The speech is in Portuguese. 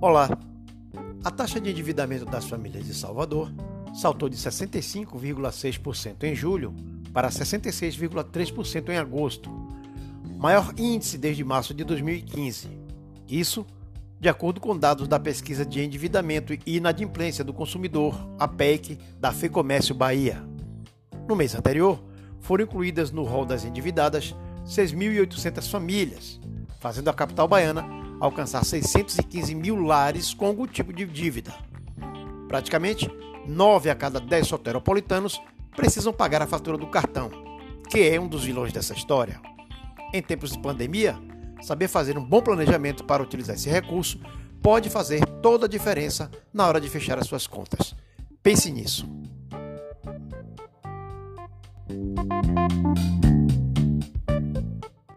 Olá! A taxa de endividamento das famílias de Salvador saltou de 65,6% em julho para 66,3% em agosto, maior índice desde março de 2015. Isso, de acordo com dados da pesquisa de endividamento e inadimplência do consumidor, a PEC, da FEComércio Bahia. No mês anterior, foram incluídas no rol das endividadas 6.800 famílias, fazendo a capital baiana alcançar 615 mil lares com algum tipo de dívida. Praticamente, 9 a cada 10 soteropolitanos precisam pagar a fatura do cartão, que é um dos vilões dessa história. Em tempos de pandemia, saber fazer um bom planejamento para utilizar esse recurso pode fazer toda a diferença na hora de fechar as suas contas. Pense nisso.